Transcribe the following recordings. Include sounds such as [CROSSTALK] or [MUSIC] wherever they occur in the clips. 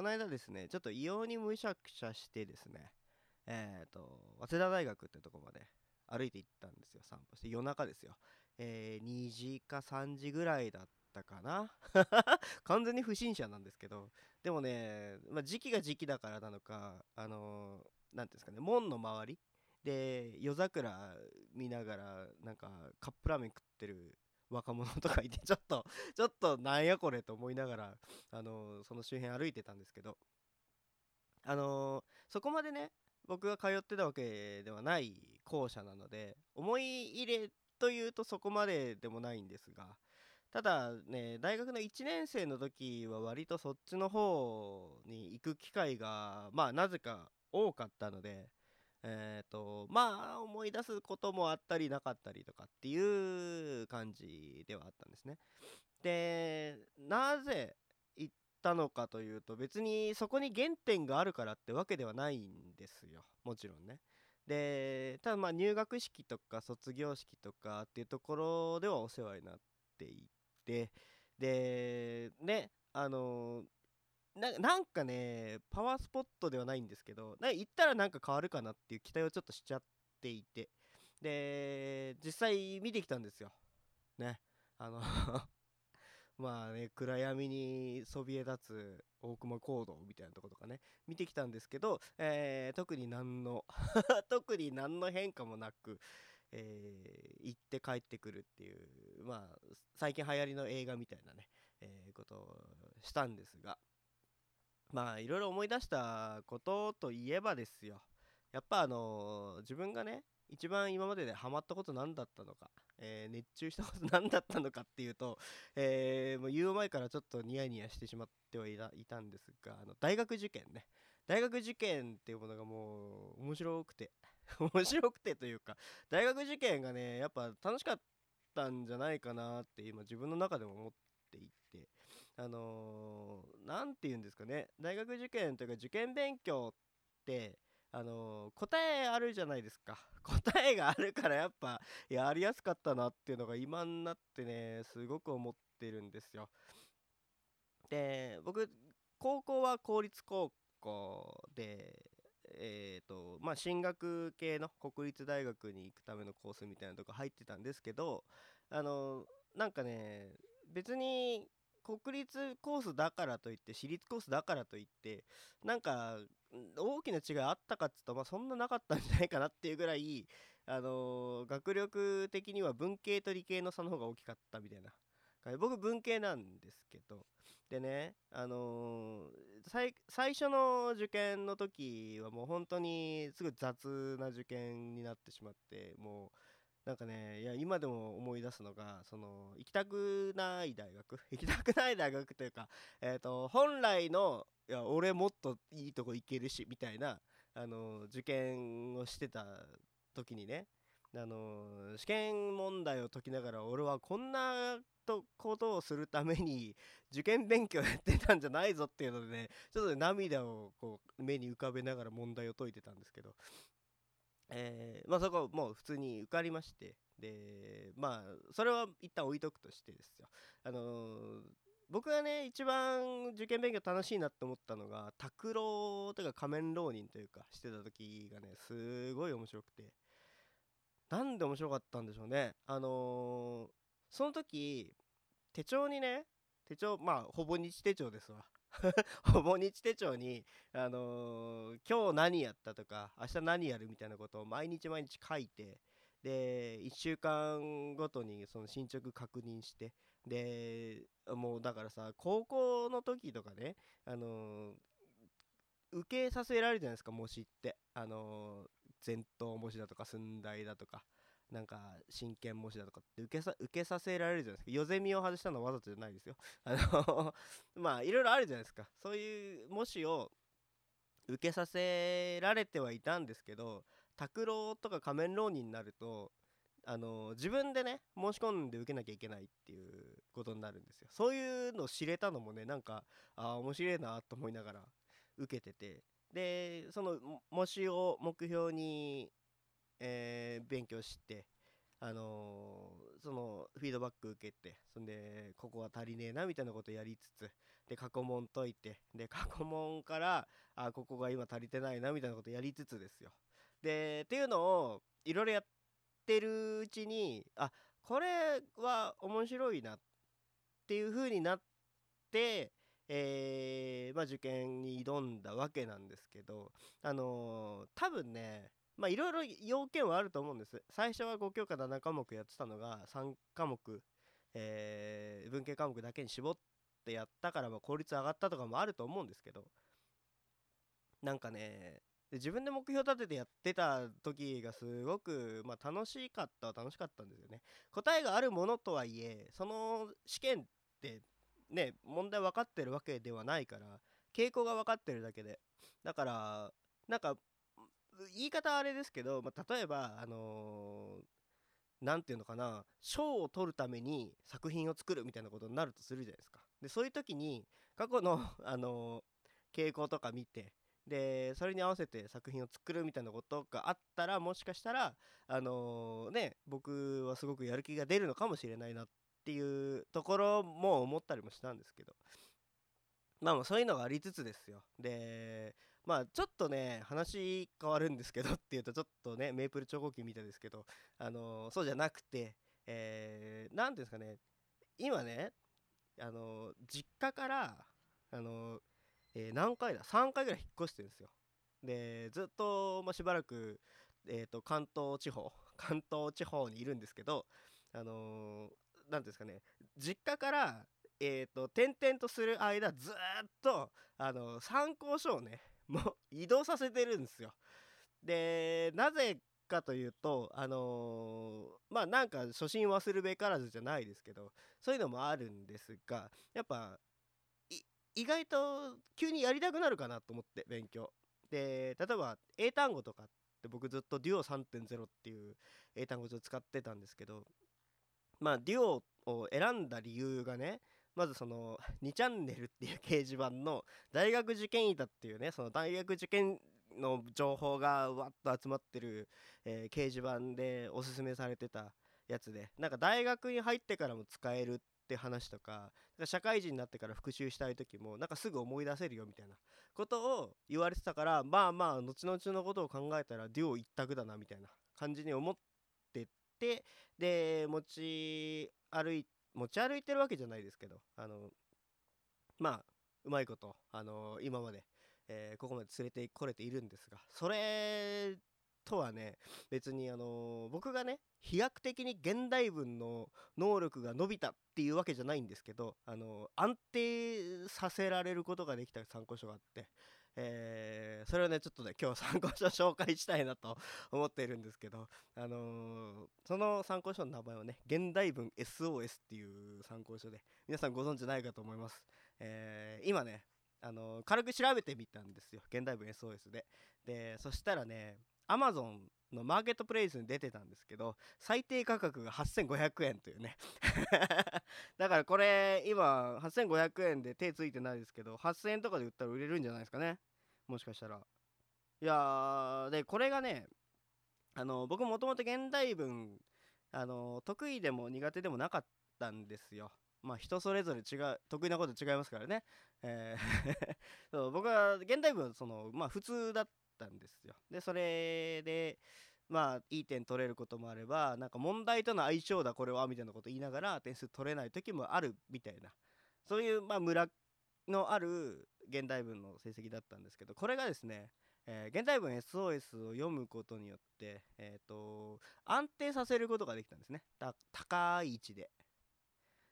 この間ですねちょっと異様にむしゃくしゃしてですねえっ、と早稲田大学ってとこまで歩いて行ったんですよ散歩して。夜中ですよ。えー2時か3時ぐらいだったかな。[LAUGHS] 完全に不審者なんですけど。でもね、まあ、時期が時期だからなのかあのーていうんですかね門の周りで夜桜見ながらなんかカップラーメン食ってる若者とかいて [LAUGHS] ちょっとちょっとなんやこれと思いながらあのその周辺歩いてたんですけどあのそこまでね僕が通ってたわけではない校舎なので思い入れというとそこまででもないんですがただね大学の1年生の時は割とそっちの方に行く機会がまあなぜか多かったのでえっ、とまあ思い出すこともあったりなかったりとかっていう感じではあったんですね。でなぜ行ったのかというと別にそこに原点があるからってわけではないんですよもちろんね。でただまあ入学式とか卒業式とかっていうところではお世話になっていてでねあのななんかねパワースポットではないんですけど行ったらなんか変わるかなっていう期待をちょっとしちゃっていて。で実際見てきたんですよ。ね。あの [LAUGHS] まあね暗闇にそびえ立つ大隈講堂みたいなとことかね見てきたんですけど、えー特に何の [LAUGHS] 特に何の変化もなく、えー行って帰ってくるっていうまあ最近流行りの映画みたいなね、えーことをしたんですが。まあいろいろ思い出したことといえばですよ。やっぱあの自分がね一番今まででハマったこと何だったのか、えー熱中したこと何だったのかっていうと、えーもう言う前からちょっとニヤニヤしてしまってはいたんですがあの大学受験ね。大学受験っていうものがもう面白くて [LAUGHS] 面白くてというか大学受験がねやっぱ楽しかったんじゃないかなって今自分の中でも思ってあのーて言うんですかね。大学受験というか受験勉強ってあのー答えあるじゃないですか。[LAUGHS] 答えがあるからやっぱやりやすかったなっていうのが今になってねすごく思ってるんですよ。で僕高校は公立高校でえーとまあ進学系の国立大学に行くためのコースみたいなとこ入ってたんですけどあのなんかね別に国立コースだからといって私立コースだからといってなんか大きな違いあったかっつうと、まあ、そんななかったんじゃないかなっていうぐらい、あのー学力的には文系と理系の差の方が大きかったみたいな。僕文系なんですけど。でね、あのー最最初の受験の時はもう本当にすごい雑な受験になってしまってもうなんかねいや今でも思い出すのがその行きたくない大学？[LAUGHS] 行きたくない大学というか、えー、と本来のいや俺もっといいとこ行けるしみたいな、あの受験をしてた時にね、あの試験問題を解きながら俺はこんなことをするために受験勉強やってたんじゃないぞっていうのでねちょっとね涙をこう目に浮かべながら問題を解いてたんですけど、えーまあそこもう普通に受かりましてでまあそれは一旦置いとくとしてですよ。あのー僕がね一番受験勉強楽しいなって思ったのが拓郎というか仮面浪人というかしてた時がねすごい面白くて。なんで面白かったんでしょうね。あのーその時手帳にね手帳まあほぼ日手帳ですわ。[LAUGHS] ほぼ日手帳に、あのー今日何やったとか明日何やるみたいなことを毎日毎日書いてで1週間ごとにその進捗確認してでもうだからさ高校の時とかね、あのー受けさせられるじゃないですか模試って、あのー前頭模試だとか寸大だとか。なんか真剣模試だとかって受けさ受けさせられるじゃないですか。夜ゼミを外したのはわざとじゃないですよ。[LAUGHS] あの [LAUGHS] まあいろいろあるじゃないですか。そういう模試を受けさせられてはいたんですけど拓郎とか仮面浪人になるとあの自分でね申し込んで受けなきゃいけないっていうことになるんですよ。そういうのを知れたのもねなんかあー面白いなと思いながら受けてて。でその模試を目標に、えー勉強してあのーそのフィードバック受けてそんでここは足りねえなみたいなことやりつつで過去問解いてで過去問からあここが今足りてないなみたいなことやりつつですよ。でっていうのをいろいろやってるうちにあこれは面白いなっていう風になってえーまあ、受験に挑んだわけなんですけど、あのー多分ねまあいろいろ要件はあると思うんです。最初は5教科7科目やってたのが3科目、えー文系科目だけに絞ってやったからま効率上がったとかもあると思うんですけど。なんかね自分で目標立ててやってた時がすごく、まあ、楽しかったは楽しかったんですよね。答えがあるものとはいえその試験ってね問題分かってるわけではないから傾向が分かってるだけで。だからなんか言い方はあれですけど、まあ、例えばあのーていうのかな賞を取るために作品を作るみたいなことになるとするじゃないですか。でそういう時に過去の、[LAUGHS] あのー傾向とか見てでそれに合わせて作品を作るみたいなことがあったらもしかしたらあのーね僕はすごくやる気が出るのかもしれないなっていうところも思ったりもしたんですけど。まあまあそういうのがありつつですよ。でまあちょっとね話変わるんですけどっていうとちょっとねメープル超合金みたいですけどあのそうじゃなくてえー、ていうんですかね今ねあの実家からあのえー何回だ3回ぐらい引っ越してるんですよ。でずっと、まあ、しばらく、えー、と関東地方 [LAUGHS] 関東地方にいるんですけどあのーていうんですかね実家からえー、と転々とする間ずっとあの参考書をねもう移動させてるんですよ。でなぜかというとあのーまあなんか初心忘るべからずじゃないですけどそういうのもあるんですがやっぱ意外と急にやりたくなるかなと思って勉強。で例えば英単語とかって僕ずっとデュオ3.0っていう英単語を使ってたんですけどまあデュオを選んだ理由がねまずその2チャンネルっていう掲示板の大学受験板っていうねその大学受験の情報がわっと集まってる、えー掲示板でおすすめされてたやつでなんか大学に入ってからも使えるって話とか社会人になってから復習したい時もなんかすぐ思い出せるよみたいなことを言われてたからまあまあ後々のことを考えたらデュオ一択だなみたいな感じに思っててで持ち歩いて持ち歩いてるわけじゃないですけどあのまあうまいことあの今まで、えーここまで連れてこれているんですがそれとはね別にあの僕がね飛躍的に現代文の能力が伸びたっていうわけじゃないんですけどあの安定させられることができた参考書があって、えーそれをねちょっとね今日参考書紹介したいなと思っているんですけどあのーその参考書の名前はね現代文 SOS っていう参考書で皆さんご存知ないかと思います、えー今ねあのー軽く調べてみたんですよ。現代文 SOS で。でそしたらね Amazon のマーケットプレイスに出てたんですけど最低価格が8500円というね。[LAUGHS] だからこれ今8500円で手ついてないですけど8000円とかで売ったら売れるんじゃないですかね。もしかしたら。いやでこれがねあの僕もともと現代文あの得意でも苦手でもなかったんですよ。まあ人それぞれ違う得意なこと違いますからね、えー [LAUGHS] そう僕は現代文そのまあ普通だったんですよ。でそれでまあいい点取れることもあればなんか問題との相性だこれはみたいなこと言いながら点数取れない時もあるみたいな。そういうまあムラのある現代文の成績だったんですけどこれがですね、えー現代文 SOS を読むことによって、えー、と安定させることができたんですね。た高い位置で。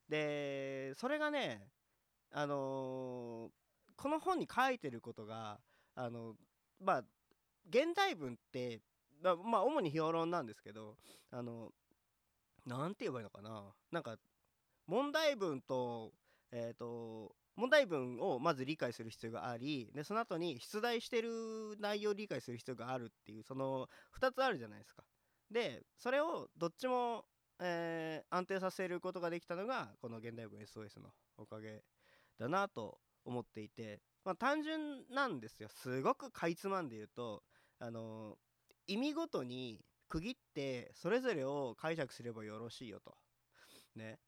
でそれがねあのーこの本に書いてることがあのまあ現代文ってまあ主に評論なんですけどあのなんて言えばいいのかな。なんか問題文とえっ、と問題文をまず理解する必要がありでその後に出題してる内容を理解する必要があるっていうその2つあるじゃないですか。でそれをどっちも、えー安定させることができたのがこの現代文 SOS のおかげだなと思っていて、まあ、単純なんですよ。すごくかいつまんで言うとあの意味ごとに区切ってそれぞれを解釈すればよろしいよと。ね。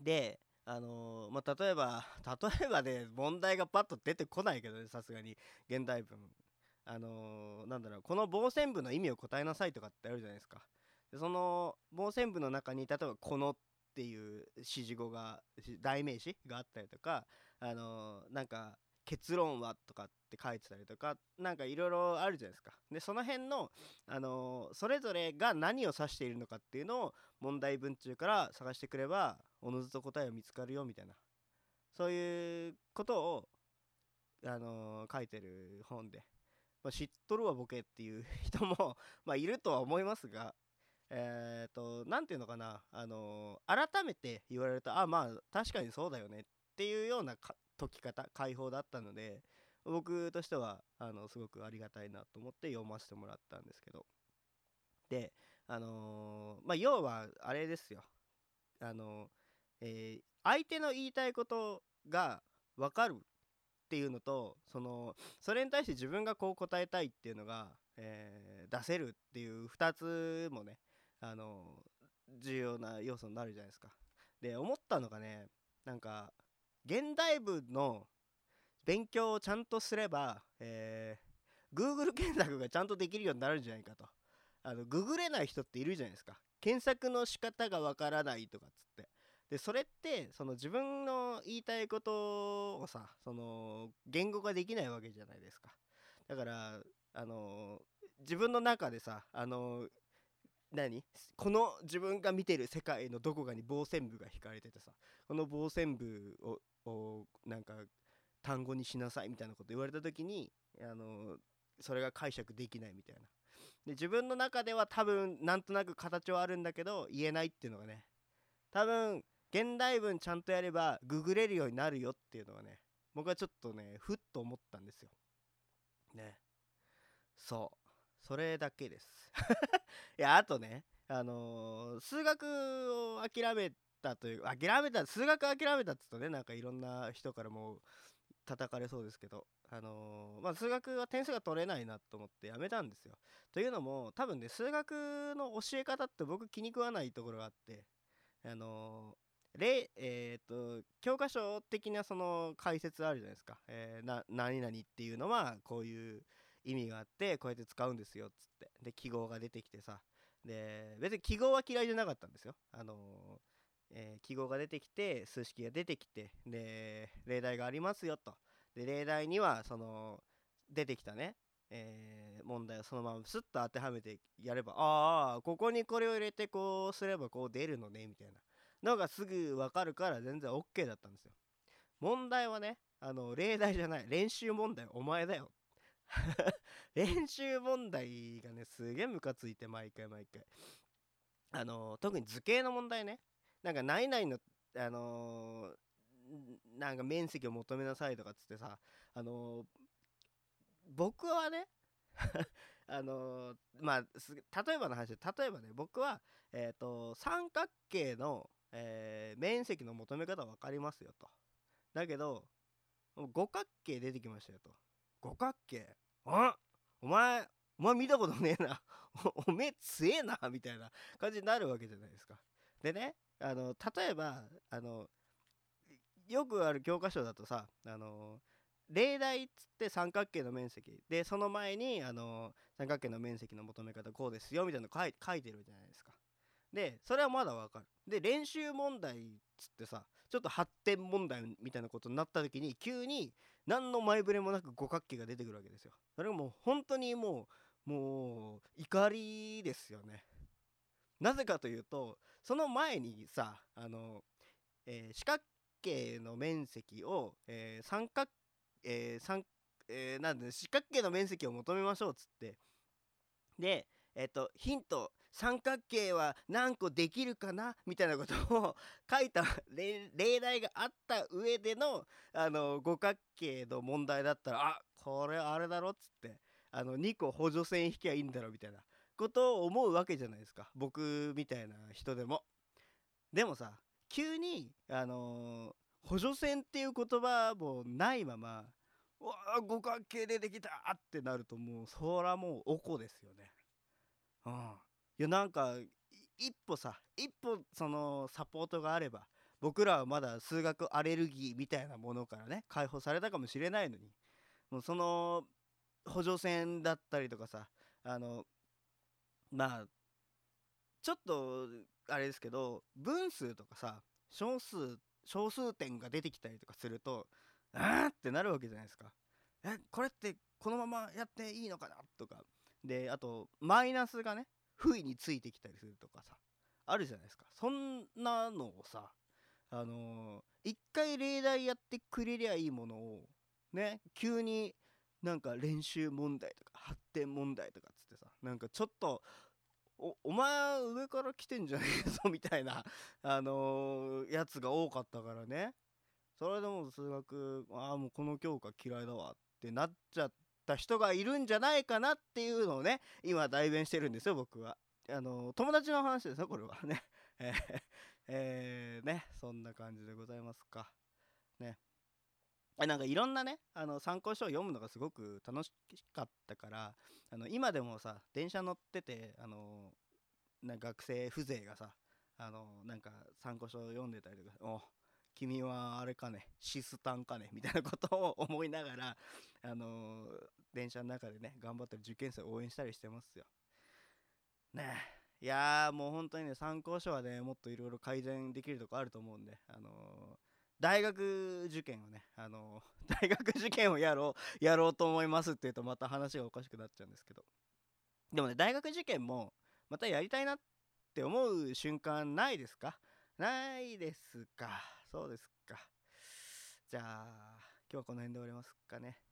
であの、まあ、例えば [LAUGHS] 例えばね問題がパッと出てこないけどねさすがに現代文あの、なんだろうこの傍線部の意味を答えなさいとかってあるじゃないですかでその傍線部の中に例えば「この」っていう指示語が代名詞があったりとかあの、なんか結論は？とかって書いてたりとか何かいろいろあるじゃないですか。でその辺の、あのー、それぞれが何を指しているのかっていうのを問題文中から探してくればおのずと答えが見つかるよみたいな。そういうことを、あのー、書いてる本で、まあ、知っとるわボケっていう [LAUGHS] 人もまあ、いるとは思いますがえっ、ー、と何て言うのかな、あの、改めて言われるとあまあ確かにそうだよねっていうような解き方解放だったので僕としてはあのすごくありがたいなと思って読ませてもらったんですけどであのー、まあ要はあれですよあのえー、相手の言いたいことが分かるっていうのとそのそれに対して自分がこう答えたいっていうのが、えー、出せるっていう2つもねあの重要な要素になるじゃないですか。で思ったのがねなんか現代文の勉強をちゃんとすれば、えー、Google 検索がちゃんとできるようになるんじゃないかと。あのググれない人っているじゃないですか。検索の仕方がわからないとかっつって。でそれってその自分の言いたいことをさその言語ができないわけじゃないですか。だからあの自分の中でさあの何？この自分が見てる世界のどこかに傍線部が引かれててさこの傍線部ををなんか単語にしなさいみたいなこと言われた時にあのそれが解釈できないみたいな。で自分の中では多分なんとなく形はあるんだけど言えないっていうのがね多分現代文ちゃんとやればググれるようになるよっていうのはね僕はちょっとねふっと思ったんですよ。ね。そう。それだけです。[LAUGHS] いやあとねあのー、数学を諦めたという諦めた数学諦めたっつうとねなんかいろんな人からもう叩かれそうですけどあのー、まあ数学は点数が取れないなと思ってやめたんですよ。というのも多分ね数学の教え方って僕気に食わないところがあってあのー、例えっ、と教科書的なその解説あるじゃないですか、え、な何々っていうのはこういう意味があってこうやって使うんですよっつって。で記号が出てきてさ。で別に記号は嫌いじゃなかったんですよ。あの、えー、記号が出てきて数式が出てきて。で例題がありますよと。で例題にはその出てきたね、えー、問題をそのままスッと当てはめてやればああここにこれを入れてこうすればこう出るのねみたいな。のがすぐ分かるから全然 OK だったんですよ。問題はねあの例題じゃない。練習問題お前だよ。[LAUGHS] 練習問題がねすげえムカついて毎回毎回。あの、特に図形の問題ね。なんか何々のあのー、なんか面積を求めなさいとかっつってさあのー、僕はね [LAUGHS] あのまあ例えばの話で例えばね僕はえっ、と三角形の、え面積の求め方分かりますよと。だけど五角形出てきましたよと。五角形。あお前お前見たことねえな。[LAUGHS] おめえ強えな。みたいな感じになるわけじゃないですか。でねあの例えばあのよくある教科書だとさあの例題っつって三角形の面積。でその前にあの三角形の面積の求め方こうですよみたいなの書い書いてるじゃないですか。でそれはまだわかる。で練習問題っつってさちょっと発展問題みたいなことになった時に急に何の前触れもなく五角形が出てくるわけですよ。それがもう本当にもうもう怒りですよね。なぜかというとその前にさあの、えー、四角形の面積を、えー、三角えー、三えー、なんで四角形の面積を求めましょうっつって。でえっ、とヒント三角形は何個できるかな？みたいなことを書いた例題があった上でのあの五角形の問題だったらあこれあれだろっつってあの2個補助線引きゃいいんだろみたいなことを思うわけじゃないですか僕みたいな人でも。でもさ急にあの、補助線っていう言葉もないまま「うわ五角形出てきた!」ってなるともうそらもうおこですよね。うんやなんか一歩さ一歩そのサポートがあれば僕らはまだ数学アレルギーみたいなものからね解放されたかもしれないのにもうその補助線だったりとかさあのまあちょっとあれですけど分数とかさ小数小数点が出てきたりとかするとあーってなるわけじゃないですか。えこれってこのままやっていいのかなとかであとマイナスがね不意についてきたりするとかさあるじゃないですか。そんなのをさあのー一回例題やってくれりゃいいものをね急になんか練習問題とか発展問題とかっつってさなんかちょっとおお前上から来てんじゃねえぞみたいなあのーやつが多かったからね。それでも数学ああもうこの教科嫌いだわってなっちゃった人がいるんじゃないかなっていうのをね今代弁してるんですよ僕は。あの友達の話ですよこれは。[LAUGHS] ね。えーえーねそんな感じでございますか。ね。あなんかいろんなねあの参考書を読むのがすごく楽しかったからあの今でもさ電車乗っててあのな学生風情がさあのなんか参考書を読んでたりとか「お君はあれかねシスタンかね」みたいなことを思いながらあの電車の中でね頑張ってる受験生を応援したりしてますよ。ねえいやもう本当にね参考書はねもっといろいろ改善できるとこあると思うんであの大学受験をね、あの [LAUGHS] 大学受験をやろう、やろうと思いますって言うとまた話がおかしくなっちゃうんですけど。でもね、大学受験もまたやりたいなって思う瞬間ないですか？ないですか。そうですか。じゃあ、今日はこの辺で終わりますかね。